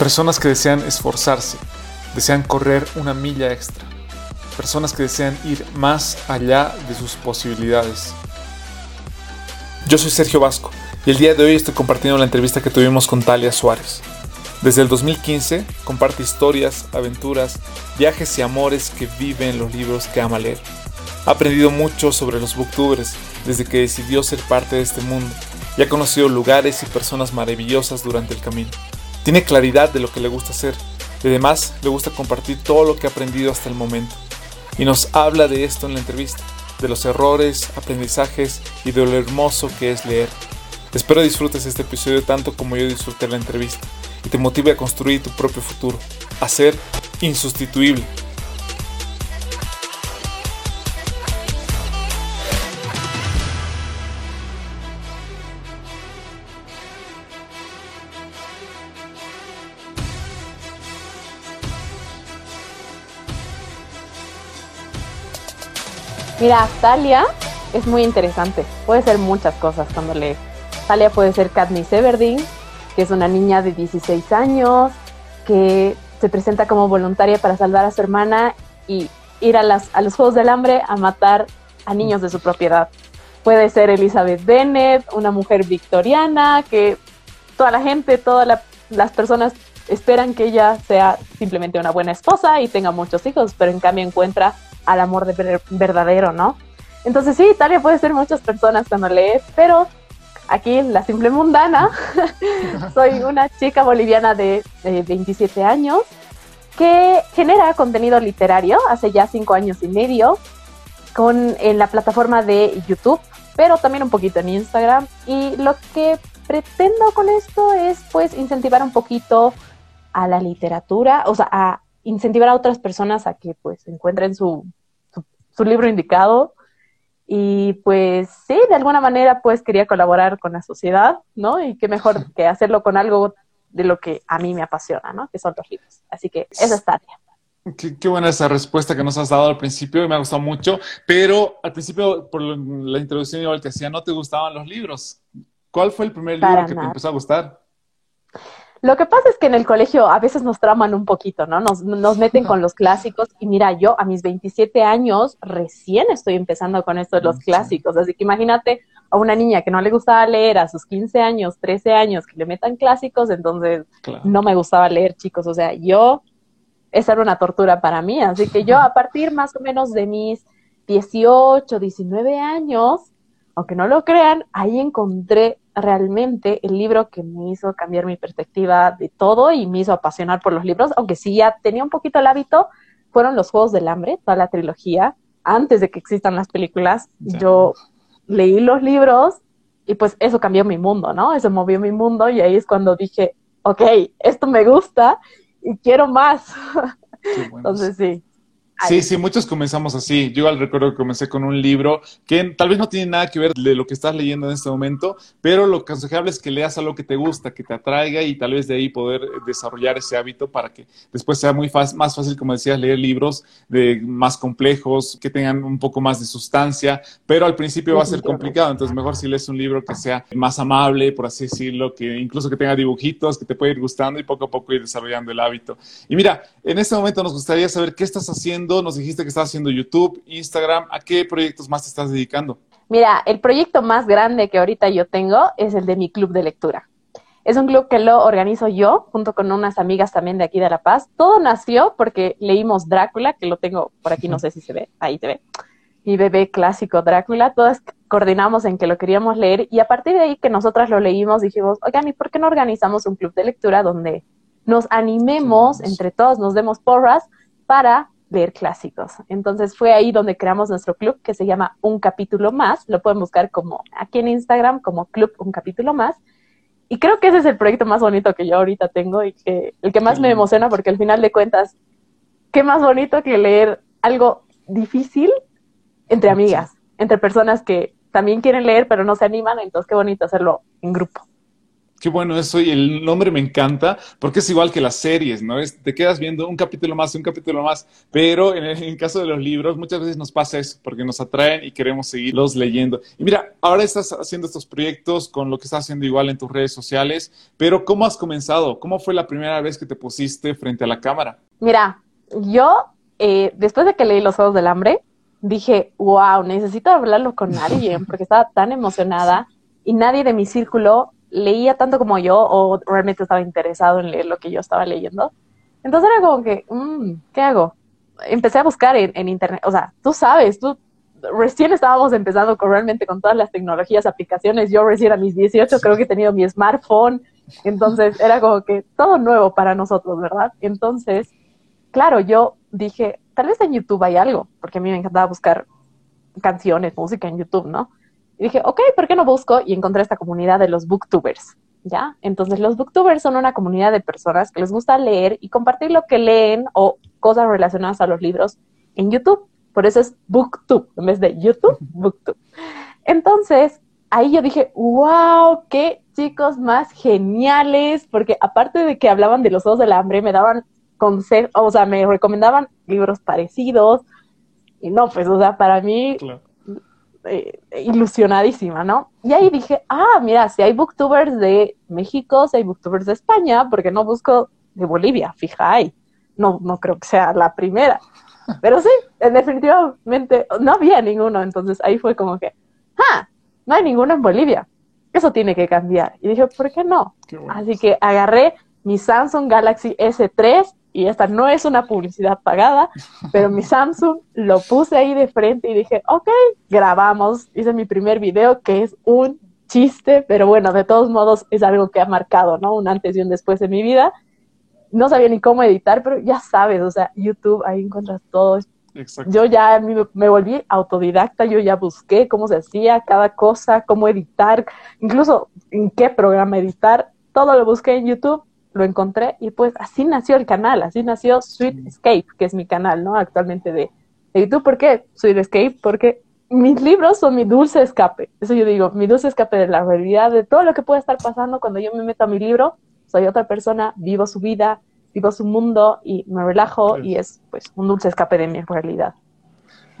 Personas que desean esforzarse, desean correr una milla extra. Personas que desean ir más allá de sus posibilidades. Yo soy Sergio Vasco y el día de hoy estoy compartiendo la entrevista que tuvimos con Talia Suárez. Desde el 2015 comparte historias, aventuras, viajes y amores que vive en los libros que ama leer. Ha aprendido mucho sobre los booktubers desde que decidió ser parte de este mundo y ha conocido lugares y personas maravillosas durante el camino. Tiene claridad de lo que le gusta hacer y además le gusta compartir todo lo que ha aprendido hasta el momento. Y nos habla de esto en la entrevista, de los errores, aprendizajes y de lo hermoso que es leer. Espero disfrutes este episodio tanto como yo disfruté la entrevista y te motive a construir tu propio futuro, a ser insustituible. Mira, Talia es muy interesante. Puede ser muchas cosas cuando lee. Talia puede ser Katniss Everdeen, que es una niña de 16 años, que se presenta como voluntaria para salvar a su hermana y ir a, las, a los Juegos del Hambre a matar a niños de su propiedad. Puede ser Elizabeth Bennet, una mujer victoriana, que toda la gente, todas las personas esperan que ella sea simplemente una buena esposa y tenga muchos hijos, pero en cambio encuentra al amor de verdadero, ¿no? Entonces sí, Italia puede ser muchas personas cuando lee, pero aquí la simple mundana. Soy una chica boliviana de, 27 años que genera contenido literario hace ya cinco años y medio con, en la plataforma de YouTube, pero también un poquito en Instagram. Y lo que pretendo con esto es pues incentivar un poquito a la literatura, o sea, a incentivar a otras personas a que pues encuentren su, su libro indicado, y pues sí, de alguna manera pues quería colaborar con la sociedad, ¿no? Y qué mejor que hacerlo con algo de lo que a mí me apasiona, ¿no? Que son los libros. Así que esa es Tania. Qué, buena esa respuesta que nos has dado al principio, me ha gustado mucho, pero al principio, por la introducción igual que hacía, no te gustaban los libros. ¿Cuál fue el primer libro que te empezó a gustar? Lo que pasa es que en el colegio a veces nos traman un poquito, ¿no? Nos, nos meten con los clásicos y mira, yo a mis 27 años recién estoy empezando con esto de los clásicos, así que imagínate a una niña que no le gustaba leer a sus 15 años, 13 años, que le metan clásicos, entonces no me gustaba leer, chicos, o sea, yo, esa era una tortura para mí, así que yo a partir más o menos de mis 18, 19 años, aunque no lo crean, ahí encontré realmente el libro que me hizo cambiar mi perspectiva de todo y me hizo apasionar por los libros, aunque sí ya tenía un poquito el hábito, fueron los Juegos del Hambre, toda la trilogía. Antes de que existan las películas, yo leí los libros y pues eso cambió mi mundo, ¿no? Eso movió mi mundo y ahí es cuando dije, ok, esto me gusta y quiero más. Entonces sí. Sí, sí, muchos comenzamos así. Yo al recuerdo que comencé con un libro que tal vez no tiene nada que ver de lo que estás leyendo en este momento, pero lo aconsejable es que leas algo que te gusta, que te atraiga y tal vez de ahí poder desarrollar ese hábito para que después sea muy más fácil, como decías, leer libros de más complejos, que tengan un poco más de sustancia, pero al principio va a ser complicado, entonces mejor si lees un libro que sea más amable, por así decirlo, que incluso que tenga dibujitos, que te pueda ir gustando y poco a poco ir desarrollando el hábito. Y mira, en este momento nos gustaría saber qué estás haciendo nos dijiste que estás haciendo YouTube, Instagram. ¿A qué proyectos más te estás dedicando? Mira, el proyecto más grande que ahorita yo tengo es el de mi club de lectura. Es un club que lo organizo yo junto con unas amigas también de aquí de La Paz. Todo nació porque leímos Drácula, que lo tengo por aquí, no sé si se ve, ahí te ve. Mi bebé clásico Drácula, todas coordinamos en que lo queríamos leer y a partir de ahí que nosotras lo leímos dijimos, oigan, ¿y por qué no organizamos un club de lectura donde nos animemos entre todos, nos demos porras para leer clásicos. Entonces fue ahí donde creamos nuestro club que se llama Un Capítulo Más. Lo pueden buscar como aquí en Instagram como Club Un Capítulo Más. y creo que ese es el proyecto más bonito que yo ahorita tengo y que el que más me emociona porque al final de cuentas, qué más bonito que leer algo difícil entre amigas, entre personas que también quieren leer pero no se animan, entonces qué bonito hacerlo en grupo. Qué bueno eso y el nombre me encanta porque es igual que las series, ¿no? Es, te quedas viendo un capítulo más, un capítulo más, pero en el, caso de los libros muchas veces nos pasa eso porque nos atraen y queremos seguirlos leyendo. Y mira, ahora estás haciendo estos proyectos con lo que estás haciendo igual en tus redes sociales, pero ¿cómo has comenzado? ¿Cómo fue la primera vez que te pusiste frente a la cámara? Mira, yo eh, después de que leí Los Juegos del Hambre, dije, wow, necesito hablarlo con alguien porque estaba tan emocionada y nadie de mi círculo leía tanto como yo o realmente estaba interesado en leer lo que yo estaba leyendo. Entonces era como que, mm, ¿qué hago? Empecé a buscar en, internet, o sea, tú sabes, tú recién estábamos empezando con realmente con todas las tecnologías, aplicaciones, yo recién a mis 18 creo que he tenido mi smartphone, entonces era como que todo nuevo para nosotros, ¿verdad? Entonces, claro, yo dije, tal vez en YouTube hay algo, porque a mí me encantaba buscar canciones, música en YouTube, ¿no? Y dije, ok, ¿por qué no busco? Y encontré esta comunidad de los booktubers, ¿ya? Entonces los booktubers son una comunidad de personas que les gusta leer y compartir lo que leen o cosas relacionadas a los libros en YouTube. Por eso es booktube, en vez de YouTube, booktube. Entonces, ahí yo dije, wow, qué chicos más geniales, porque aparte de que hablaban de los ojos del hambre, me daban consejos, o sea, me recomendaban libros parecidos. Y no, pues, o sea, para mí eh, ilusionadísima, ¿no? Y ahí dije, ah, mira, si hay booktubers de México, si hay booktubers de España, porque no busco de Bolivia? Fija ahí. No, no creo que sea la primera. Pero sí, definitivamente no había ninguno. Entonces ahí fue como que, ah, no hay ninguno en Bolivia. Eso tiene que cambiar. Y dije, ¿por qué no? Así que agarré mi Samsung Galaxy S3 y esta no es una publicidad pagada, pero mi Samsung lo puse ahí de frente y dije, ok, grabamos, hice mi primer video que es un chiste, pero bueno, de todos modos es algo que ha marcado, ¿no? Un antes y un después de mi vida. No sabía ni cómo editar, pero ya sabes, o sea, YouTube, ahí encuentras todo. Exacto. Yo ya me, me volví autodidacta, yo ya busqué cómo se hacía cada cosa, cómo editar, incluso en qué programa editar, todo lo busqué en YouTube lo encontré y pues así nació el canal, así nació Sweet Escape, que es mi canal, ¿no? Actualmente de, YouTube. ¿Por qué Sweet Escape? Porque mis libros son mi dulce escape. Eso yo digo, mi dulce escape de la realidad, de todo lo que puede estar pasando cuando yo me meto a mi libro. Soy otra persona, vivo su vida, vivo su mundo y me relajo y es pues un dulce escape de mi realidad.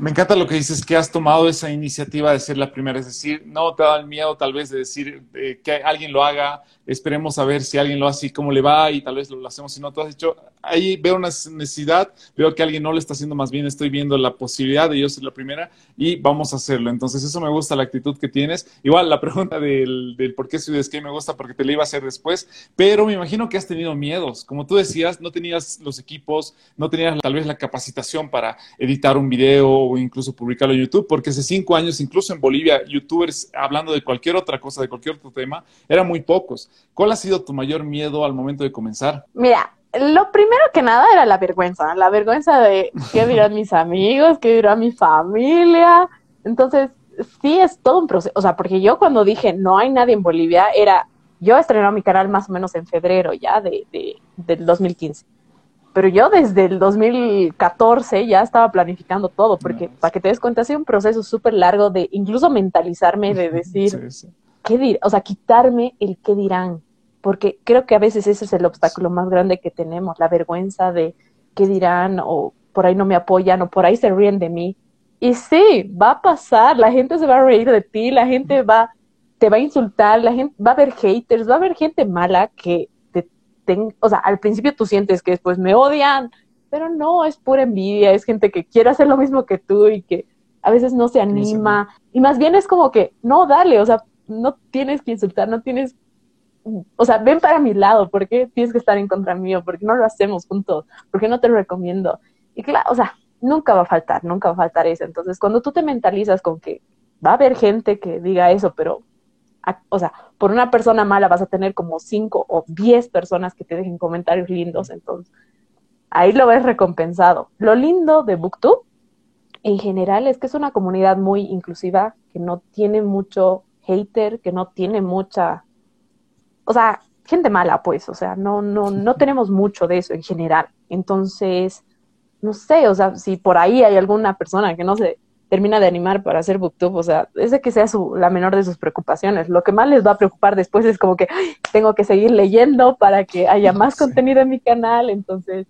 Me encanta lo que dices, que has tomado esa iniciativa de ser la primera, es decir, no te da el miedo tal vez de decir eh, que alguien lo haga, esperemos a ver si alguien lo hace y cómo le va y tal vez lo, hacemos si no. Tú has dicho, ahí veo una necesidad, veo que alguien no lo está haciendo más bien, estoy viendo la posibilidad de yo ser la primera y vamos a hacerlo. Entonces eso me gusta la actitud que tienes. Igual la pregunta del, por qué es que me gusta porque te la iba a hacer después, pero me imagino que has tenido miedos. Como tú decías, no tenías los equipos, no tenías tal vez la capacitación para editar un video o incluso publicarlo en YouTube, porque hace cinco años, incluso en Bolivia, youtubers hablando de cualquier otra cosa, de cualquier otro tema, eran muy pocos. ¿Cuál ha sido tu mayor miedo al momento de comenzar? Mira, lo primero que nada era la vergüenza, la vergüenza de qué dirán mis amigos, qué dirá mi familia. Entonces, sí es todo un proceso, o sea, porque yo cuando dije no hay nadie en Bolivia, era, yo estrené mi canal más o menos en febrero ya de, de, del 2015 pero yo desde el 2014 ya estaba planificando todo, porque para que te des cuenta, ha sido un proceso súper largo de incluso mentalizarme, de decir, ¿qué dir o sea, quitarme el qué dirán, porque creo que a veces ese es el obstáculo más grande que tenemos, la vergüenza de qué dirán, o por ahí no me apoyan, o por ahí se ríen de mí. Y sí, va a pasar, la gente se va a reír de ti, la gente va, te va a insultar, la gente va a haber haters, va a haber gente mala que o sea, al principio tú sientes que después me odian, pero no, es pura envidia, es gente que quiere hacer lo mismo que tú y que a veces no se anima. Y más bien es como que, no, dale, o sea, no tienes que insultar, no tienes, o sea, ven para mi lado, ¿por qué tienes que estar en contra mío? ¿Por qué no lo hacemos juntos? ¿Por qué no te lo recomiendo? Y claro, o sea, nunca va a faltar, nunca va a faltar eso. Entonces, cuando tú te mentalizas con que va a haber gente que diga eso, pero o sea, por una persona mala vas a tener como cinco o diez personas que te dejen comentarios lindos, entonces ahí lo ves recompensado. Lo lindo de Booktube en general es que es una comunidad muy inclusiva, que no tiene mucho hater, que no tiene mucha o sea, gente mala, pues, o sea, no, no, no tenemos mucho de eso en general. Entonces, no sé, o sea, si por ahí hay alguna persona que no se termina de animar para hacer booktube, o sea, es de que sea su, la menor de sus preocupaciones. Lo que más les va a preocupar después es como que tengo que seguir leyendo para que haya más contenido en mi canal, entonces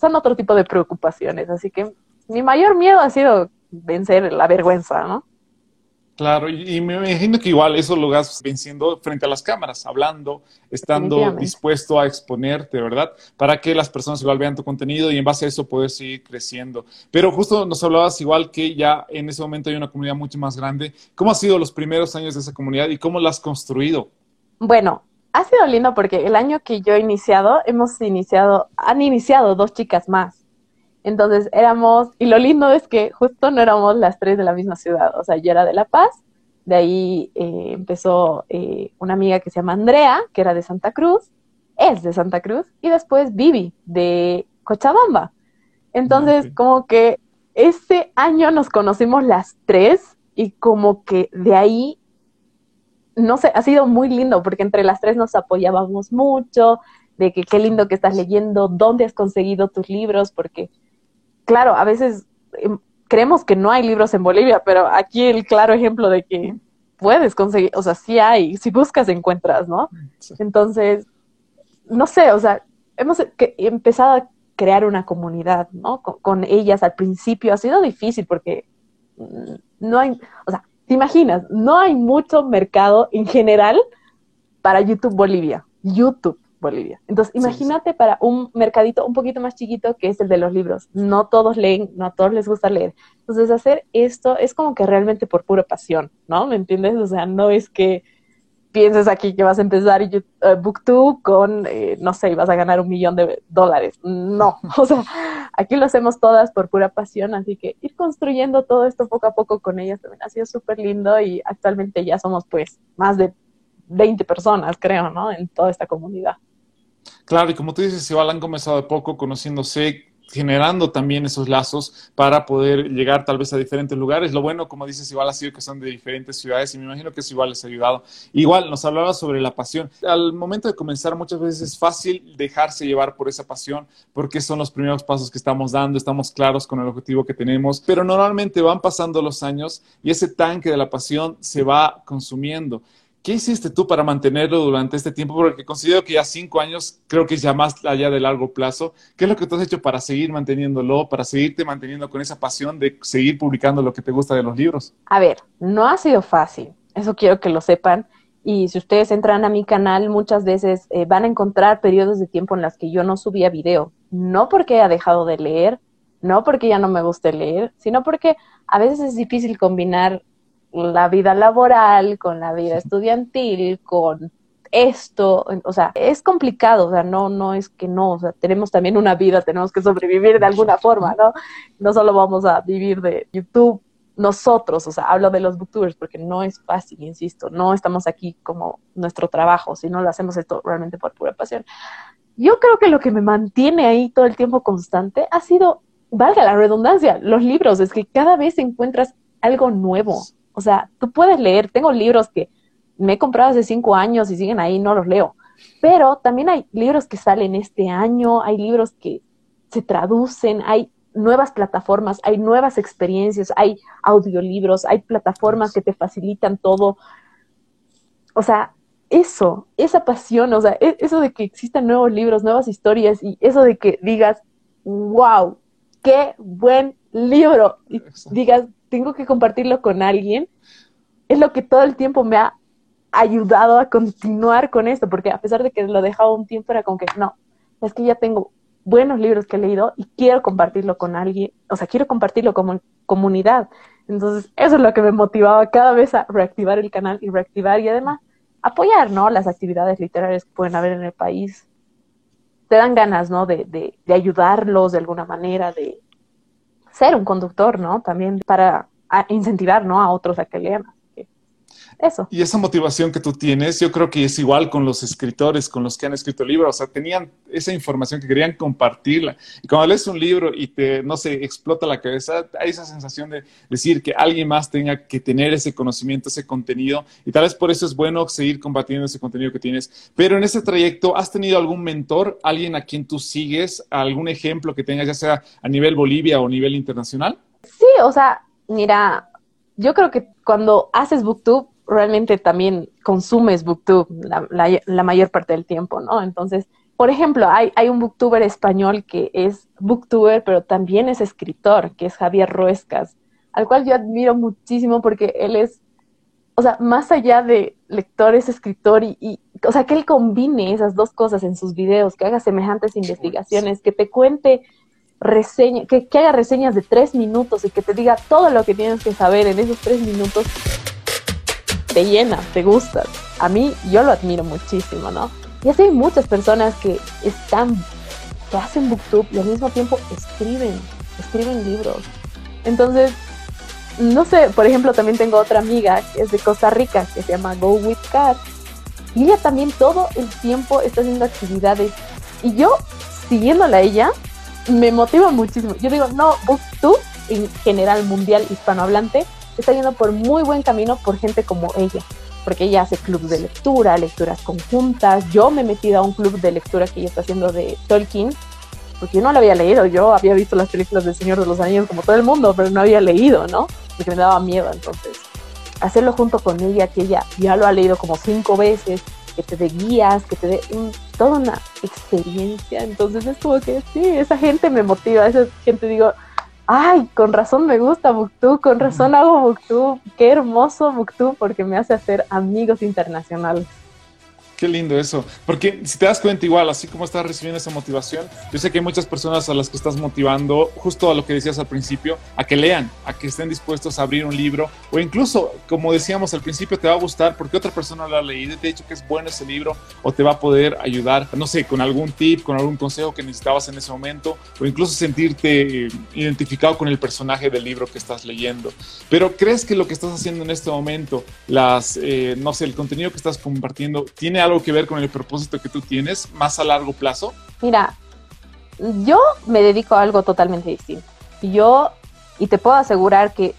son otro tipo de preocupaciones. Así que mi mayor miedo ha sido vencer la vergüenza, ¿no? Claro, y, me imagino que igual eso lo vas venciendo frente a las cámaras, hablando, estando dispuesto a exponerte, ¿verdad? Para que las personas igual vean tu contenido y en base a eso puedes seguir creciendo. Pero justo nos hablabas igual que ya en ese momento hay una comunidad mucho más grande. ¿Cómo han sido los primeros años de esa comunidad y cómo la has construido? Bueno, ha sido lindo porque el año que yo he iniciado, hemos iniciado, han iniciado dos chicas más. Entonces éramos, y lo lindo es que justo no éramos las tres de la misma ciudad, o sea, yo era de La Paz, de ahí eh, empezó eh, una amiga que se llama Andrea, que era de Santa Cruz, es de Santa Cruz, y después Vivi, de Cochabamba. Entonces, como que ese año nos conocimos las tres y como que de ahí, no sé, ha sido muy lindo porque entre las tres nos apoyábamos mucho, de que qué lindo que estás leyendo, dónde has conseguido tus libros, porque claro, a veces em, creemos que no hay libros en Bolivia, pero aquí el claro ejemplo de que puedes conseguir, o sea, sí hay, si buscas encuentras, ¿no? Entonces, no sé, o sea, hemos empezado a crear una comunidad, ¿no? Con, ellas al principio ha sido difícil porque mm, no hay, o sea, te imaginas, no hay mucho mercado en general para YouTube Bolivia. YouTube. Bolivia. Entonces, imagínate para un mercadito un poquito más chiquito que es el de los libros. No todos leen, no a todos les gusta leer. Entonces, hacer esto es como que realmente por pura pasión, ¿no? ¿Me entiendes? O sea, no es que pienses aquí que vas a empezar uh, Booktube con, eh, no sé, vas a ganar un millón de dólares. No, o sea, aquí lo hacemos todas por pura pasión, así que ir construyendo todo esto poco a poco con ellas también ha sido súper lindo y actualmente ya somos pues más de 20 personas, creo, ¿no? En toda esta comunidad. Claro, y como tú dices, igual han comenzado de poco conociéndose, generando también esos lazos para poder llegar tal vez a diferentes lugares. Lo bueno, como dices, igual ha sido que son de diferentes ciudades y me imagino que eso igual les ha ayudado. Igual nos hablaba sobre la pasión. Al momento de comenzar muchas veces es fácil dejarse llevar por esa pasión porque son los primeros pasos que estamos dando, estamos claros con el objetivo que tenemos, pero normalmente van pasando los años y ese tanque de la pasión se va consumiendo. ¿Qué hiciste tú para mantenerlo durante este tiempo? Porque considero que ya cinco años creo que es ya más allá de largo plazo. ¿Qué es lo que tú has hecho para seguir manteniéndolo, para seguirte manteniendo con esa pasión de seguir publicando lo que te gusta de los libros? A ver, no ha sido fácil. Eso quiero que lo sepan. Y si ustedes entran a mi canal, muchas veces eh, van a encontrar periodos de tiempo en los que yo no subía video. No porque haya dejado de leer, no porque ya no me guste leer, sino porque a veces es difícil combinar la vida laboral, con la vida estudiantil, con esto, o sea, es complicado, o sea, no, no es que no, o sea, tenemos también una vida, tenemos que sobrevivir de alguna forma, ¿no? No solo vamos a vivir de YouTube nosotros, o sea, hablo de los booktubers porque no es fácil, insisto, no estamos aquí como nuestro trabajo, sino lo hacemos esto realmente por pura pasión. Yo creo que lo que me mantiene ahí todo el tiempo constante ha sido, valga la redundancia, los libros, es que cada vez encuentras algo nuevo, o sea, tú puedes leer, tengo libros que me he comprado hace cinco años y siguen ahí, no los leo. Pero también hay libros que salen este año, hay libros que se traducen, hay nuevas plataformas, hay nuevas experiencias, hay audiolibros, hay plataformas que te facilitan todo. O sea, eso, esa pasión, o sea, e-, eso de que existan nuevos libros, nuevas historias y eso de que digas, wow, qué buen libro. Y digas, tengo que compartirlo con alguien, es lo que todo el tiempo me ha ayudado a continuar con esto, porque a pesar de que lo he dejado un tiempo, era como que no, es que ya tengo buenos libros que he leído y quiero compartirlo con alguien, o sea, quiero compartirlo como comunidad. Entonces, eso es lo que me motivaba cada vez a reactivar el canal y reactivar y además apoyar, ¿no? Las actividades literarias que pueden haber en el país. Te dan ganas, ¿no? De, de, de ayudarlos de alguna manera, de, ser un conductor, ¿no? También para incentivar, ¿no? A otros a que lean. Eso. Y esa motivación que tú tienes, yo creo que es igual con los escritores, con los que han escrito libros, o sea, tenían esa información que querían compartirla. Y cuando lees un libro y te, no sé, explota la cabeza, hay esa sensación de decir que alguien más tenga que tener ese conocimiento, ese contenido, y tal vez por eso es bueno seguir compartiendo ese contenido que tienes. Pero en ese trayecto, ¿has tenido algún mentor, alguien a quien tú sigues, algún ejemplo que tengas, ya sea a nivel Bolivia o a nivel internacional? Sí, o sea, mira, yo creo que cuando haces booktube, realmente también consumes booktube la, mayor parte del tiempo, ¿no? Entonces, por ejemplo, hay, hay un booktuber español que es booktuber, pero también es escritor, que es Javier Ruescas, al cual yo admiro muchísimo porque él es, o sea, más allá de lector, es escritor y, y o sea, que él combine esas dos cosas en sus videos, que haga semejantes investigaciones, que te cuente reseña, que, que haga reseñas de tres minutos y que te diga todo lo que tienes que saber en esos tres minutos te llena, te gusta. A mí yo lo admiro muchísimo, ¿no? Y así hay muchas personas que están, que hacen booktube y al mismo tiempo escriben, escriben libros. Entonces, no sé, por ejemplo, también tengo otra amiga que es de Costa Rica, que se llama Go With Cat. Y ella también todo el tiempo está haciendo actividades. Y yo, siguiéndola a ella, me motiva muchísimo. Yo digo, no, booktube en general mundial hispanohablante está yendo por muy buen camino por gente como ella, porque ella hace clubs de lectura, lecturas conjuntas. Yo me he metido a un club de lectura que ella está haciendo de Tolkien, porque yo no la había leído. Yo había visto las películas del Señor de los Anillos como todo el mundo, pero no había leído, ¿no? Porque me daba miedo. Entonces, hacerlo junto con ella, que ella ya lo ha leído como cinco veces, que te dé guías, que te dé toda una experiencia. Entonces, es como que sí, esa gente me motiva, esa gente digo ay, con razón me gusta Booktube, con razón hago Booktube, qué hermoso Booktube porque me hace hacer amigos internacionales. Qué lindo eso. Porque si te das cuenta igual, así como estás recibiendo esa motivación, yo sé que hay muchas personas a las que estás motivando, justo a lo que decías al principio, a que lean, a que estén dispuestos a abrir un libro, o incluso, como decíamos al principio, te va a gustar porque otra persona lo ha leído y te ha dicho que es bueno ese libro, o te va a poder ayudar, no sé, con algún tip, con algún consejo que necesitabas en ese momento, o incluso sentirte identificado con el personaje del libro que estás leyendo. Pero ¿crees que lo que estás haciendo en este momento, las, eh, no sé, el contenido que estás compartiendo, tiene algo que ver con el propósito que tú tienes más a largo plazo? Mira, yo me dedico a algo totalmente distinto. Yo, y te puedo asegurar que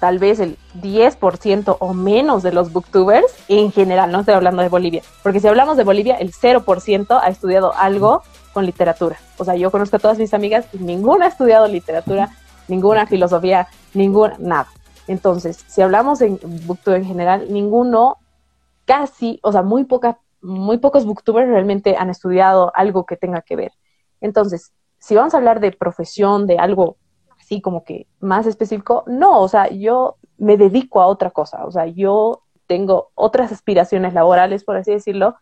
tal vez el 10% o menos de los booktubers en general, no estoy hablando de Bolivia, porque si hablamos de Bolivia, el 0% ha estudiado algo con literatura. O sea, yo conozco a todas mis amigas y ninguna ha estudiado literatura, ninguna filosofía, ninguna, nada. Entonces, si hablamos en booktube en general, ninguno, casi, o sea, muy poca muy pocos booktubers realmente han estudiado algo que tenga que ver. Entonces, si vamos a hablar de profesión, de algo así como que más específico, no, o sea, yo me dedico a otra cosa, o sea, yo tengo otras aspiraciones laborales, por así decirlo,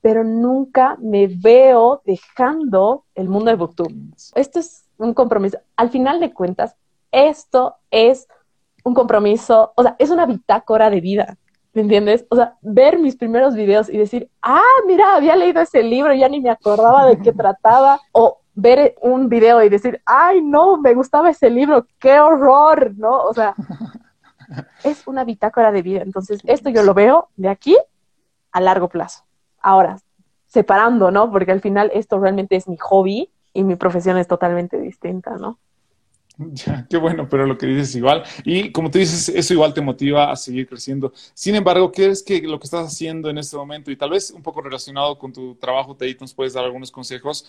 pero nunca me veo dejando el mundo de booktube. Esto es un compromiso. Al final de cuentas, esto es un compromiso, o sea, es una bitácora de vida. ¿Me entiendes? O sea, ver mis primeros videos y decir, ah, mira, había leído ese libro, ya ni me acordaba de qué trataba. O ver un video y decir, ay, no, me gustaba ese libro, qué horror, ¿no? O sea, es una bitácora de vida. Entonces, esto yo lo veo de aquí a largo plazo. Ahora, separando, ¿no? Porque al final esto realmente es mi hobby y mi profesión es totalmente distinta, ¿no? Ya, qué bueno, pero lo que dices es igual. Y como tú dices, eso igual te motiva a seguir creciendo. Sin embargo, ¿qué es que lo que estás haciendo en este momento? Y tal vez un poco relacionado con tu trabajo, te nos puedes dar algunos consejos.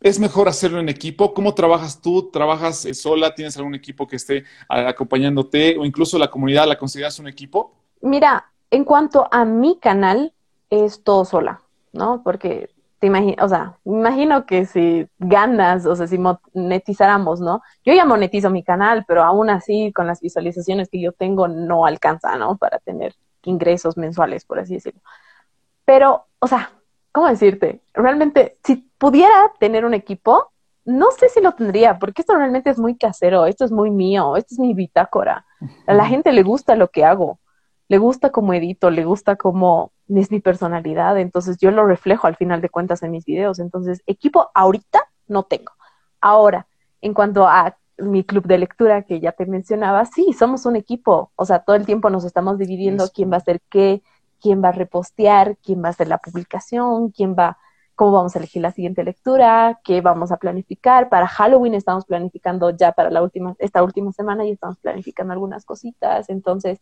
¿Es mejor hacerlo en equipo? ¿Cómo trabajas tú? ¿Trabajas eh, sola? ¿Tienes algún equipo que esté acompañándote? ¿O incluso la comunidad la consideras un equipo? Mira, en cuanto a mi canal, es todo sola, ¿no? Porque te imagino, o sea, imagino que si ganas, o sea, si monetizáramos, ¿no? Yo ya monetizo mi canal, pero aún así, con las visualizaciones que yo tengo, no alcanza, ¿no? Para tener ingresos mensuales, por así decirlo. Pero, o sea, ¿cómo decirte? Realmente, si pudiera tener un equipo, no sé si lo tendría, porque esto realmente es muy casero, esto es muy mío, esto es mi bitácora. A la gente le gusta lo que hago, le gusta cómo edito, le gusta cómo es mi personalidad, entonces yo lo reflejo al final de cuentas en mis videos. Entonces, equipo ahorita no tengo. Ahora, en cuanto a mi club de lectura que ya te mencionaba, sí, somos un equipo, o sea, todo el tiempo nos estamos dividiendo quién va a hacer qué, quién va a repostear, quién va a hacer la publicación, quién va, cómo vamos a elegir la siguiente lectura, qué vamos a planificar. Para Halloween estamos planificando ya para la última, esta última semana y estamos planificando algunas cositas. Entonces,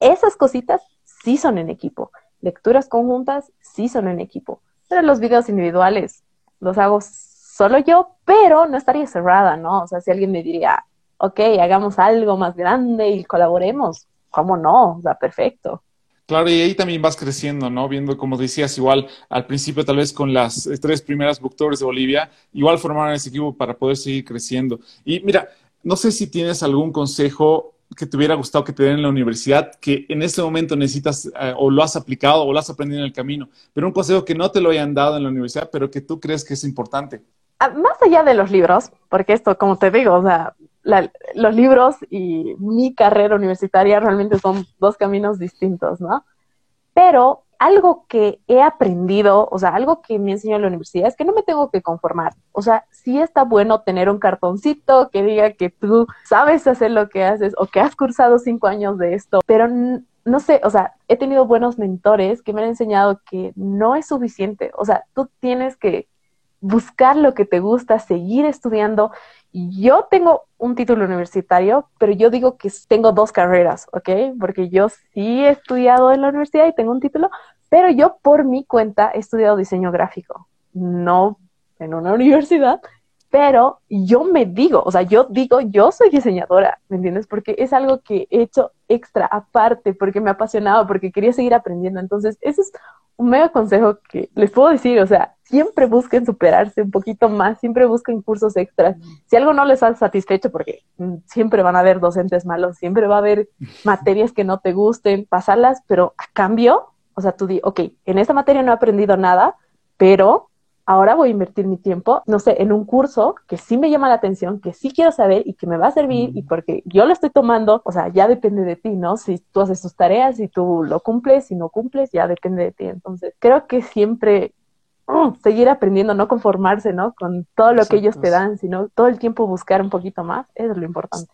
esas cositas sí son en equipo. Lecturas conjuntas sí son en equipo. Pero los videos individuales los hago solo yo, pero no estaría cerrada, ¿no? O sea, si alguien me diría, ok, hagamos algo más grande y colaboremos, ¿cómo no? O sea, perfecto. Claro, y ahí también vas creciendo, ¿no? Viendo, como decías, igual al principio tal vez con las tres primeras booktours de Bolivia, igual formaron ese equipo para poder seguir creciendo. Y mira, no sé si tienes algún consejo que te hubiera gustado que te den en la universidad, que en este momento necesitas eh, o lo has aplicado o lo has aprendido en el camino, pero un consejo que no te lo hayan dado en la universidad, pero que tú crees que es importante. Ah, más allá de los libros, porque esto, como te digo, los libros y mi carrera universitaria realmente son dos caminos distintos, ¿no? Pero algo que he aprendido, o sea, algo que me enseñó en la universidad es que no me tengo que conformar. O sea, sí está bueno tener un cartoncito que diga que tú sabes hacer lo que haces o que has cursado cinco años de esto, pero no sé, o sea, he tenido buenos mentores que me han enseñado que no es suficiente. O sea, tú tienes que buscar lo que te gusta, seguir estudiando. Yo tengo un título universitario, pero yo digo que tengo dos carreras, ¿ok? Porque yo sí he estudiado en la universidad y tengo un título, pero yo por mi cuenta he estudiado diseño gráfico, no en una universidad, pero yo me digo, o sea, yo digo, yo soy diseñadora, ¿me entiendes? Porque es algo que he hecho extra aparte, porque me apasionaba, porque quería seguir aprendiendo. Entonces, ese es un mega consejo que les puedo decir, o sea, siempre busquen superarse un poquito más, siempre busquen cursos extras. Si algo no les ha satisfecho, porque siempre van a haber docentes malos, siempre va a haber materias que no te gusten, pasarlas, pero a cambio, o sea, tú di, ok, en esta materia no he aprendido nada, pero ahora voy a invertir mi tiempo, no sé, en un curso que sí me llama la atención, que sí quiero saber y que me va a servir y porque yo lo estoy tomando, o sea, ya depende de ti, ¿no? Si tú haces tus tareas, si tú lo cumples, si no cumples, ya depende de ti. Entonces, creo que siempre seguir aprendiendo, no conformarse, ¿no? Con todo lo que ellos te dan, sino todo el tiempo buscar un poquito más, eso es lo importante.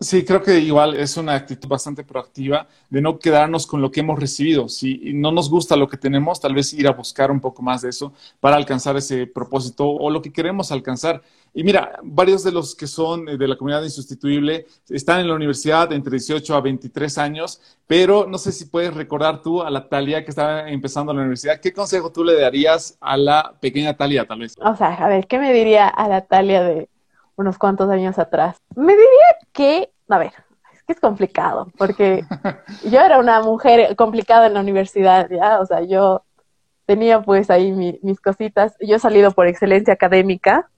Sí, creo que igual es una actitud bastante proactiva de no quedarnos con lo que hemos recibido. Si no nos gusta lo que tenemos, tal vez ir a buscar un poco más de eso para alcanzar ese propósito o lo que queremos alcanzar. Y mira, varios de los que son de la comunidad insustituible están en la universidad entre 18 a 23 años, pero no sé si puedes recordar tú a la Talia que estaba empezando la universidad, ¿qué consejo tú le darías a la pequeña Talia tal vez? O sea, a ver, ¿qué me diría a la Talia de unos cuantos años atrás. Me diría que, a ver, es que es complicado, porque yo era una mujer complicada en la universidad, ¿ya? O sea, yo tenía pues ahí mis cositas. Yo he salido por excelencia académica,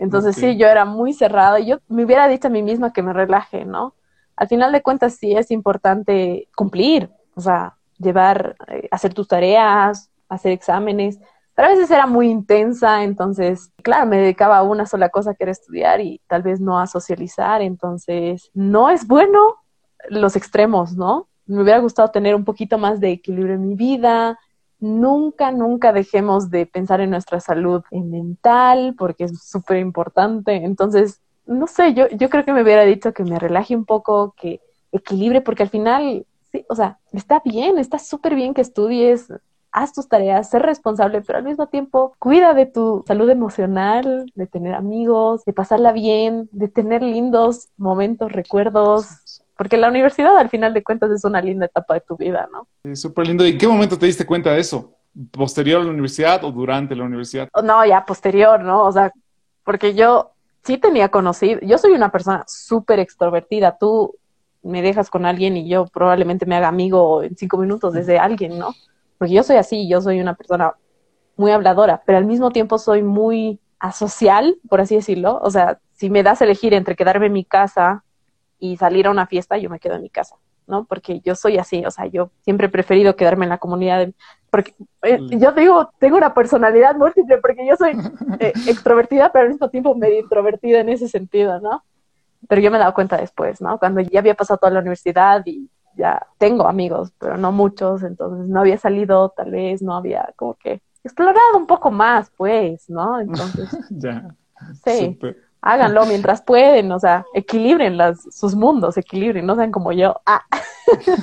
entonces sí, yo era muy cerrada y yo me hubiera dicho a mí misma que me relaje, ¿no? Al final de cuentas sí es importante cumplir, o sea, llevar, eh, hacer tus tareas, hacer exámenes, pero a veces era muy intensa, entonces, claro, me dedicaba a una sola cosa que era estudiar y tal vez no a socializar, entonces, no es bueno los extremos, ¿no? Me hubiera gustado tener un poquito más de equilibrio en mi vida. Nunca, nunca dejemos de pensar en nuestra salud mental, porque es súper importante. Entonces, no sé, yo, yo creo que me hubiera dicho que me relaje un poco, que equilibre, porque al final, sí, o sea, está bien, está súper bien que estudies, haz tus tareas, sé responsable, pero al mismo tiempo cuida de tu salud emocional, de tener amigos, de pasarla bien, de tener lindos momentos, recuerdos, porque la universidad al final de cuentas es una linda etapa de tu vida, ¿no? Es súper lindo. ¿Y en qué momento te diste cuenta de eso? ¿Posterior a la universidad o durante la universidad? No, ya posterior, ¿no? O sea, porque yo sí tenía conocido, yo soy una persona súper extrovertida, tú me dejas con alguien y yo probablemente me haga amigo en cinco minutos desde alguien, ¿no? porque yo soy así, yo soy una persona muy habladora, pero al mismo tiempo soy muy asocial, por así decirlo. O sea, si me das a elegir entre quedarme en mi casa y salir a una fiesta, yo me quedo en mi casa, ¿no? Porque yo soy así, o sea, yo siempre he preferido quedarme en la comunidad, porque eh, yo digo, tengo una personalidad múltiple, porque yo soy eh, extrovertida, pero al mismo tiempo medio introvertida en ese sentido, ¿no? Pero yo me he dado cuenta después, ¿no? Cuando ya había pasado toda la universidad y ya tengo amigos, pero no muchos, entonces no había salido, tal vez no había como que explorado un poco más, pues, ¿no? Entonces, ya. Sí. Háganlo mientras pueden, o sea, equilibren las, sus mundos, equilibren, no sean como yo. Ah.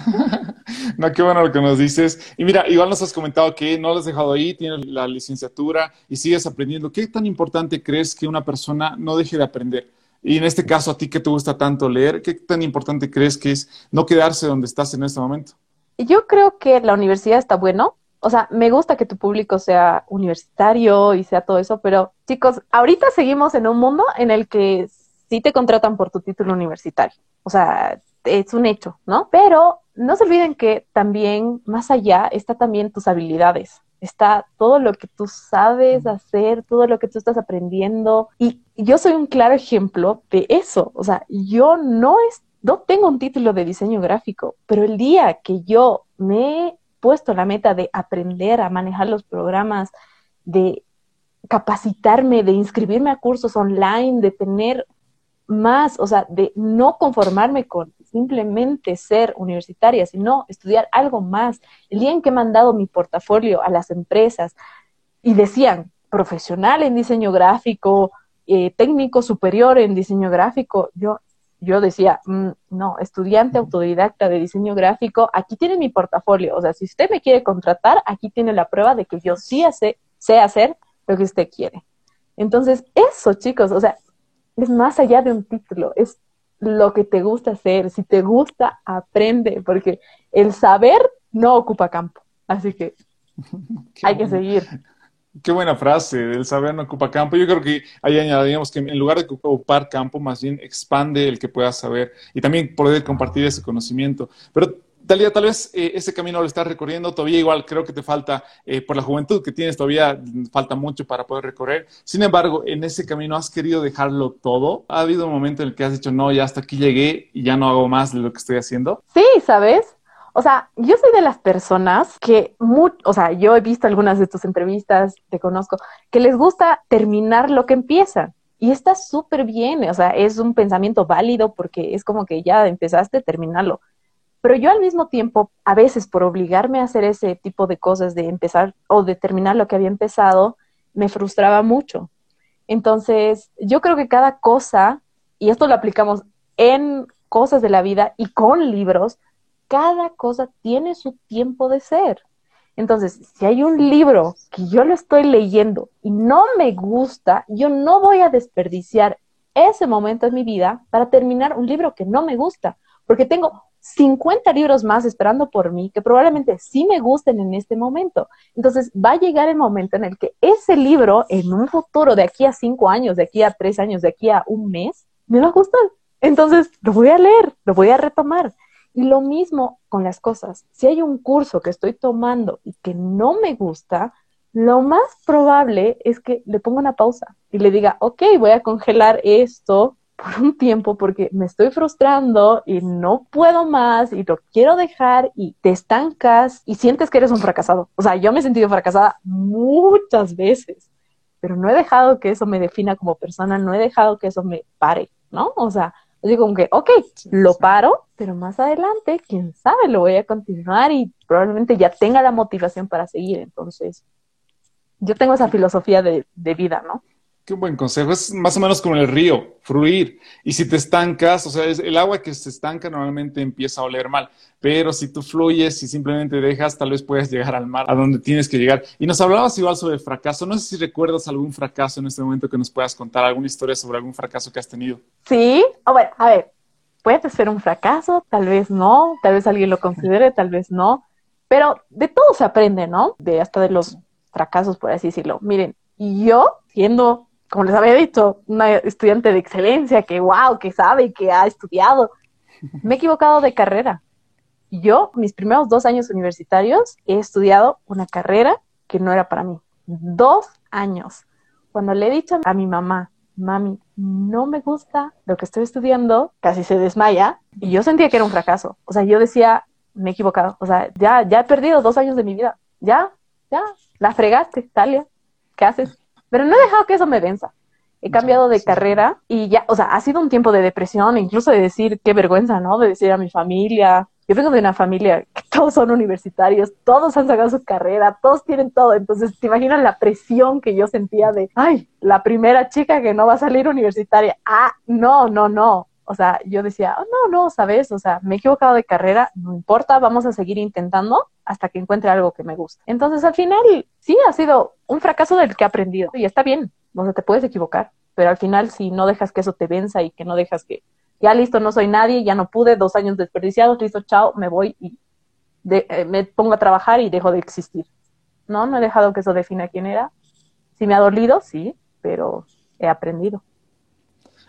no, qué bueno lo que nos dices. Y mira, igual nos has comentado que no lo has dejado ahí, tienes la licenciatura y sigues aprendiendo. ¿Qué tan importante crees que una persona no deje de aprender? Y en este caso, a ti que te gusta tanto leer, ¿qué tan importante crees que es no quedarse donde estás en este momento? Yo creo que la universidad está bueno, o sea, me gusta que tu público sea universitario y sea todo eso, pero chicos, ahorita seguimos en un mundo en el que sí te contratan por tu título universitario. O sea, es un hecho, ¿no? Pero no se olviden que también, más allá, está también tus habilidades. Está todo lo que tú sabes hacer, todo lo que tú estás aprendiendo. Y yo soy un claro ejemplo de eso. O sea, yo no, es, no tengo un título de diseño gráfico, pero el día que yo me puesto la meta de aprender a manejar los programas, de capacitarme, de inscribirme a cursos online, de tener más, o sea, de no conformarme con simplemente ser universitaria, sino estudiar algo más. El día en que he mandado mi portafolio a las empresas y decían profesional en diseño gráfico, eh, técnico superior en diseño gráfico, yo yo decía, mm, no, estudiante autodidacta de diseño gráfico, aquí tiene mi portafolio. O sea, si usted me quiere contratar, aquí tiene la prueba de que yo sí sé hacer lo que usted quiere. Entonces, eso, chicos, o sea, es más allá de un título, es lo que te gusta hacer. Si te gusta, aprende, porque el saber no ocupa campo. Así que hay que seguir. Qué buena frase, el saber no ocupa campo. Yo creo que ahí añadiríamos que en lugar de ocupar campo, más bien expande el que puedas saber y también poder compartir ese conocimiento. Pero Dalia, tal vez eh, ese camino lo estás recorriendo, todavía igual creo que te falta, eh, por la juventud que tienes, todavía falta mucho para poder recorrer. Sin embargo, en ese camino has querido dejarlo todo. ¿Ha habido un momento en el que has dicho, no, ya hasta aquí llegué y ya no hago más de lo que estoy haciendo? Sí, ¿sabes? O sea, yo soy de las personas que, o sea, yo he visto algunas de tus entrevistas, te conozco, que les gusta terminar lo que empiezan. Y está súper bien, o sea, es un pensamiento válido porque es como que ya empezaste, terminarlo. Pero yo al mismo tiempo, a veces por obligarme a hacer ese tipo de cosas, de empezar o de terminar lo que había empezado, me frustraba mucho. Entonces, yo creo que cada cosa, y esto lo aplicamos en cosas de la vida y con libros, cada cosa tiene su tiempo de ser. Entonces, si hay un libro que yo lo estoy leyendo y no me gusta, yo no voy a desperdiciar ese momento en mi vida para terminar un libro que no me gusta, porque tengo 50 libros más esperando por mí que probablemente sí me gusten en este momento. Entonces, va a llegar el momento en el que ese libro, en un futuro, de aquí a cinco años, de aquí a tres años, de aquí a un mes, me va a gustar. Entonces, lo voy a leer, lo voy a retomar. Y lo mismo con las cosas. Si hay un curso que estoy tomando y que no me gusta, lo más probable es que le ponga una pausa y le diga, ok, voy a congelar esto por un tiempo porque me estoy frustrando y no puedo más y lo quiero dejar y te estancas y sientes que eres un fracasado. O sea, yo me he sentido fracasada muchas veces, pero no he dejado que eso me defina como persona, no he dejado que eso me pare, ¿no? O sea, digo como que, ok, lo paro, pero más adelante, quién sabe, lo voy a continuar y probablemente ya tenga la motivación para seguir. Entonces, yo tengo esa filosofía de, de vida, ¿no? Qué buen consejo. Es más o menos como el río, fluir. Y si te estancas, o sea, es el agua que se estanca normalmente empieza a oler mal. Pero si tú fluyes y simplemente dejas, tal vez puedes llegar al mar, a donde tienes que llegar. Y nos hablabas igual sobre el fracaso. No sé si recuerdas algún fracaso en este momento que nos puedas contar, alguna historia sobre algún fracaso que has tenido. Sí, o bueno, a ver, puede ser un fracaso, tal vez no, tal vez alguien lo considere, tal vez no. Pero de todo se aprende, ¿no? De hasta de los fracasos, por así decirlo. Miren, yo, siendo como les había dicho, una estudiante de excelencia que, wow, que sabe, que ha estudiado. Me he equivocado de carrera. Yo, mis primeros dos años universitarios, he estudiado una carrera que no era para mí. Dos años. Cuando le he dicho a mi mamá, mami, no me gusta lo que estoy estudiando, casi se desmaya. Y yo sentía que era un fracaso. O sea, yo decía, me he equivocado. O sea, ya, ya he perdido dos años de mi vida. Ya, ya, la fregaste, Talia. ¿Qué haces? Pero no he dejado que eso me venza. He cambiado de carrera y ya, o sea, ha sido un tiempo de depresión, incluso de decir qué vergüenza, ¿no? De decir a mi familia. Yo vengo de una familia que todos son universitarios, todos han sacado su carrera, todos tienen todo. Entonces, te imaginas la presión que yo sentía de, ay, la primera chica que no va a salir universitaria. Ah, no, no, no. O sea, yo decía, oh, no, no, sabes, o sea, me he equivocado de carrera, no importa, vamos a seguir intentando hasta que encuentre algo que me guste. Entonces, al final, sí, ha sido un fracaso del que he aprendido. Y está bien, o sea, te puedes equivocar, pero al final, si no dejas que eso te venza y que no dejas que, ya listo, no soy nadie, ya no pude, dos años desperdiciados, listo, chao, me voy y eh, me pongo a trabajar y dejo de existir. No, no he dejado que eso defina quién era. Sí me ha dolido, sí, pero he aprendido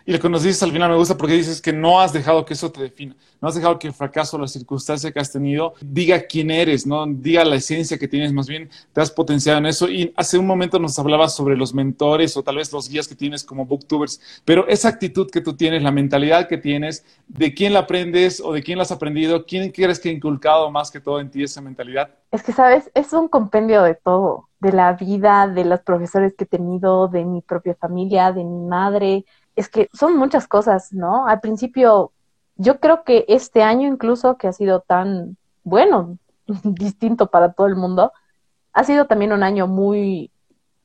y le conociste al final me gusta porque dices que no has dejado que eso te defina, no has dejado que el fracaso, la circunstancia que has tenido, diga quién eres, no diga la esencia que tienes, más bien te has potenciado en eso. Y hace un momento nos hablabas sobre los mentores o tal vez los guías que tienes como booktubers, pero esa actitud que tú tienes, la mentalidad que tienes, de quién la aprendes o de quién la has aprendido, quién crees que ha inculcado más que todo en ti esa mentalidad. Es que, sabes, es un compendio de todo, de la vida, de los profesores que he tenido, de mi propia familia, de mi madre, es que son muchas cosas, ¿no? Al principio, yo creo que este año incluso, que ha sido tan bueno, distinto para todo el mundo, ha sido también un año muy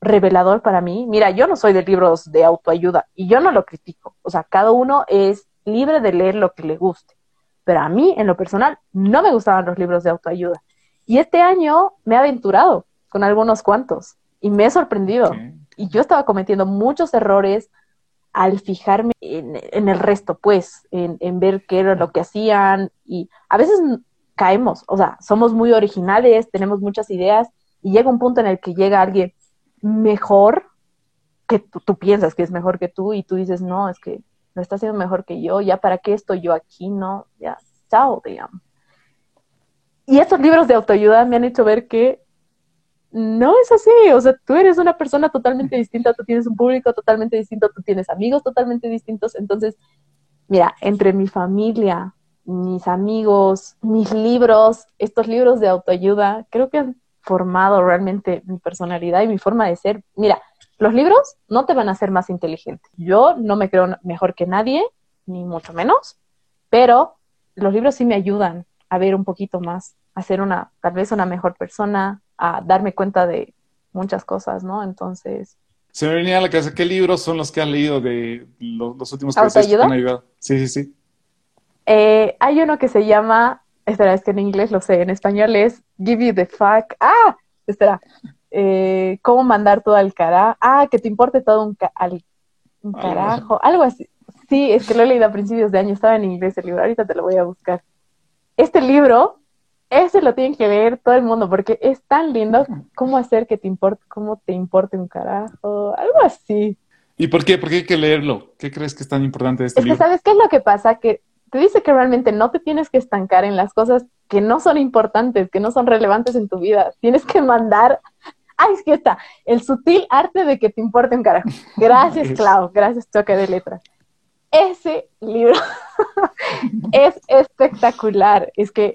revelador para mí. Mira, yo no soy de libros de autoayuda y yo no lo critico. O sea, cada uno es libre de leer lo que le guste. Pero a mí, en lo personal, no me gustaban los libros de autoayuda. Y este año me he aventurado con algunos cuantos y me he sorprendido. Y yo estaba cometiendo muchos errores, al fijarme en, el resto, pues, en, ver qué era lo que hacían y a veces caemos, o sea, somos muy originales, tenemos muchas ideas y llega un punto en el que llega alguien mejor que tú, piensas que es mejor que tú y tú dices, no, es que no está haciendo mejor que yo, ya para qué estoy yo aquí, no, ya, chao, digamos. Y estos libros de autoayuda me han hecho ver que no es así, o sea, tú eres una persona totalmente distinta, tú tienes un público totalmente distinto, tú tienes amigos totalmente distintos, entonces, mira, entre mi familia, mis amigos, mis libros, estos libros de autoayuda, creo que han formado realmente mi personalidad y mi forma de ser. Mira, los libros no te van a hacer más inteligente. Yo no me creo mejor que nadie, ni mucho menos, pero los libros sí me ayudan a ver un poquito más, a ser una, tal vez una mejor persona, a darme cuenta de muchas cosas, ¿no? Entonces... Se me venía a la cabeza, ¿qué libros son los que han leído de los, últimos meses que han ayudado? Sí, sí, sí. Eh, hay uno que se llama, espera, es que en inglés lo sé, en español es Give You the Fuck. Ah, espera, eh, ¿cómo mandar todo al carajo? Ah, que te importe todo un, un carajo, algo así. Sí, es que lo he leído a principios de año, estaba en inglés el libro, ahorita te lo voy a buscar. Este libro ese lo tienen que leer todo el mundo porque es tan lindo cómo hacer que te importe, cómo te importe un carajo, algo así. ¿Y por qué? ¿Por qué hay que leerlo? ¿Qué crees que es tan importante de este es Que, ¿Sabes qué es lo que pasa? Que te dice que realmente no te tienes que estancar en las cosas que no son importantes, que no son relevantes en tu vida. Tienes que mandar. ¡Ay, es que está! El sutil arte de que te importe un carajo. Gracias, Clau. Gracias, Choque de Letras. Ese libro es espectacular. Es que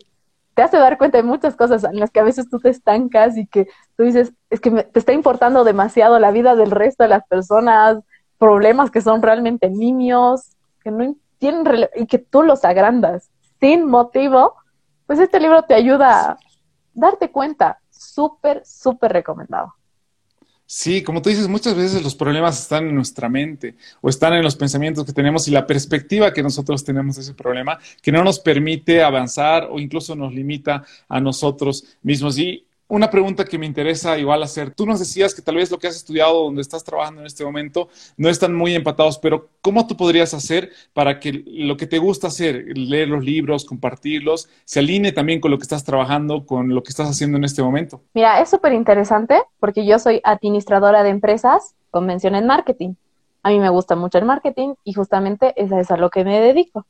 te hace dar cuenta de muchas cosas en las que a veces tú te estancas y que tú dices, es que te está importando demasiado la vida del resto de las personas, problemas que son realmente niños, que no tienen y que tú los agrandas sin motivo, pues este libro te ayuda a darte cuenta. Súper, súper recomendado. Sí, como tú dices, muchas veces los problemas están en nuestra mente o están en los pensamientos que tenemos y la perspectiva que nosotros tenemos de ese problema que no nos permite avanzar o incluso nos limita a nosotros mismos. Y una pregunta que me interesa igual hacer. Tú nos decías que tal vez lo que has estudiado, donde estás trabajando en este momento, no están muy empatados, pero ¿cómo tú podrías hacer para que lo que te gusta hacer, leer los libros, compartirlos, se alinee también con lo que estás trabajando, con lo que estás haciendo en este momento? Mira, es súper interesante porque yo soy administradora de empresas con mención en marketing. A mí me gusta mucho el marketing y justamente es a eso a lo que me dedico.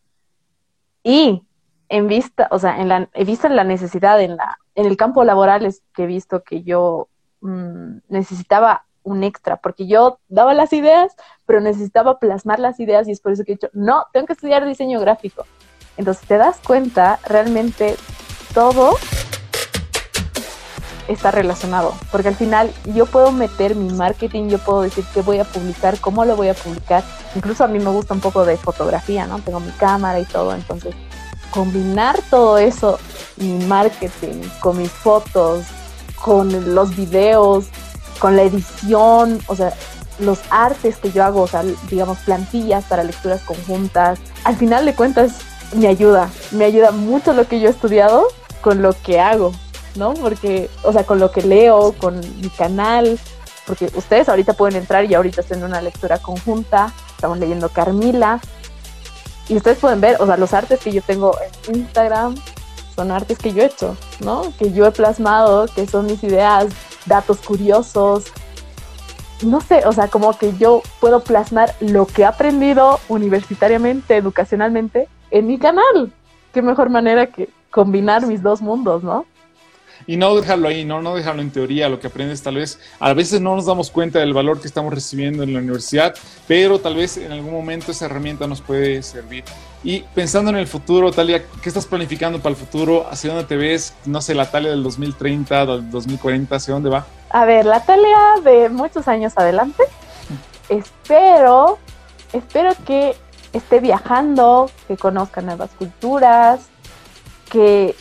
Y en vista, o sea, la, he visto la necesidad en, la, en el campo laboral es que he visto que yo mm, necesitaba un extra, porque yo daba las ideas, pero necesitaba plasmar las ideas y es por eso que he dicho, no, tengo que estudiar diseño gráfico. Entonces te das cuenta, realmente todo está relacionado, porque al final yo puedo meter mi marketing, yo puedo decir qué voy a publicar, cómo lo voy a publicar, incluso a mí me gusta un poco de fotografía, ¿no? Tengo mi cámara y todo, entonces combinar todo eso mi marketing, con mis fotos, con los videos, con la edición, o sea, los artes que yo hago, o sea, digamos, plantillas para lecturas conjuntas. Al final de cuentas, me ayuda, me ayuda mucho lo que yo he estudiado con lo que hago, ¿no? Porque, o sea, con lo que leo, con mi canal, porque ustedes ahorita pueden entrar y ahorita estoy en una lectura conjunta, estamos leyendo Carmila, y ustedes pueden ver, o sea, los artes que yo tengo en Instagram son artes que yo he hecho, ¿no? Que yo he plasmado, que son mis ideas, datos curiosos, no sé, o sea, como que yo puedo plasmar lo que he aprendido universitariamente, educacionalmente, en mi canal. Qué mejor manera que combinar mis dos mundos, ¿no? Y no dejarlo ahí, ¿no? no dejarlo en teoría, lo que aprendes tal vez, a veces no nos damos cuenta del valor que estamos recibiendo en la universidad, pero tal vez en algún momento esa herramienta nos puede servir. Y pensando en el futuro, Talia, ¿qué estás planificando para el futuro? ¿Hacia dónde te ves? No sé, la Talia del 2030, del 2040, ¿hacia dónde va? A ver, la Talia de muchos años adelante. espero, espero que esté viajando, que conozca nuevas culturas, que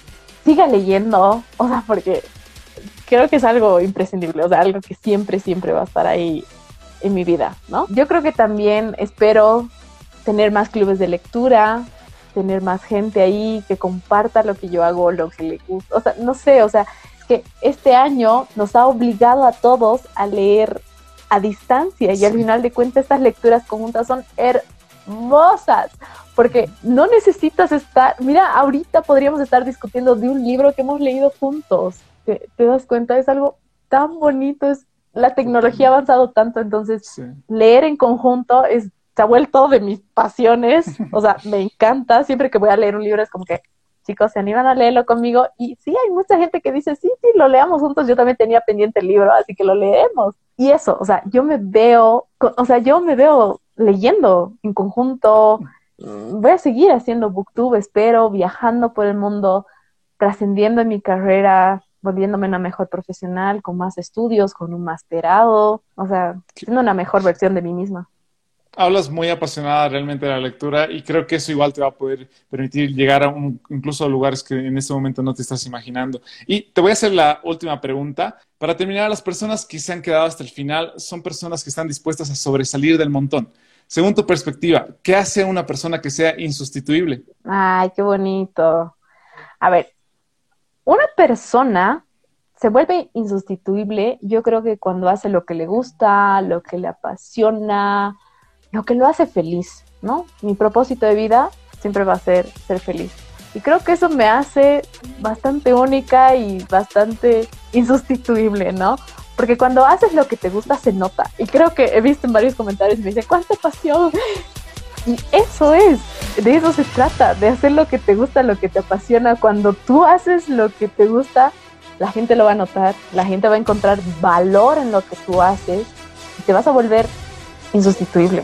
siga leyendo, o sea, porque creo que es algo imprescindible, o sea, algo que siempre, siempre va a estar ahí en mi vida, ¿no? Yo creo que también espero tener más clubes de lectura, tener más gente ahí que comparta lo que yo hago, lo que le gusta, o sea, no sé, o sea, es que este año nos ha obligado a todos a leer a distancia y al final de cuentas estas lecturas conjuntas son hermosas, porque no necesitas estar, mira, ahorita podríamos estar discutiendo de un libro que hemos leído juntos, ¿te, das cuenta? Es algo tan bonito, es, la tecnología ha avanzado tanto, entonces leer en conjunto es, se ha vuelto de mis pasiones, o sea, me encanta, siempre que voy a leer un libro es como que, chicos, se animan a leerlo conmigo, y sí, hay mucha gente que dice, sí, sí, lo leamos juntos, yo también tenía pendiente el libro, así que lo leemos. Y eso, o sea, yo me veo, o sea, yo me veo leyendo en conjunto, Mm, voy a seguir haciendo booktube, espero, viajando por el mundo, trascendiendo en mi carrera, volviéndome una mejor profesional, con más estudios, con un masterado, o sea, siendo una mejor versión de mí misma. Hablas muy apasionada realmente de la lectura y creo que eso igual te va a poder permitir llegar a incluso a lugares que en este momento no te estás imaginando. Y te voy a hacer la última pregunta. Para terminar, las personas que se han quedado hasta el final son personas que están dispuestas a sobresalir del montón según tu perspectiva, ¿qué hace una persona que sea insustituible? Ay, qué bonito. A ver, una persona se vuelve insustituible, yo creo que cuando hace lo que le gusta, lo que le apasiona, lo que lo hace feliz, ¿no? Mi propósito de vida siempre va a ser ser feliz. Y creo que eso me hace bastante única y bastante insustituible, ¿no? Porque cuando haces lo que te gusta se nota. Y creo que he visto en varios comentarios me dicen, ¿cuánta pasión? Y eso es, de eso se trata, de hacer lo que te gusta, lo que te apasiona. Cuando tú haces lo que te gusta, la gente lo va a notar, la gente va a encontrar valor en lo que tú haces y te vas a volver insustituible.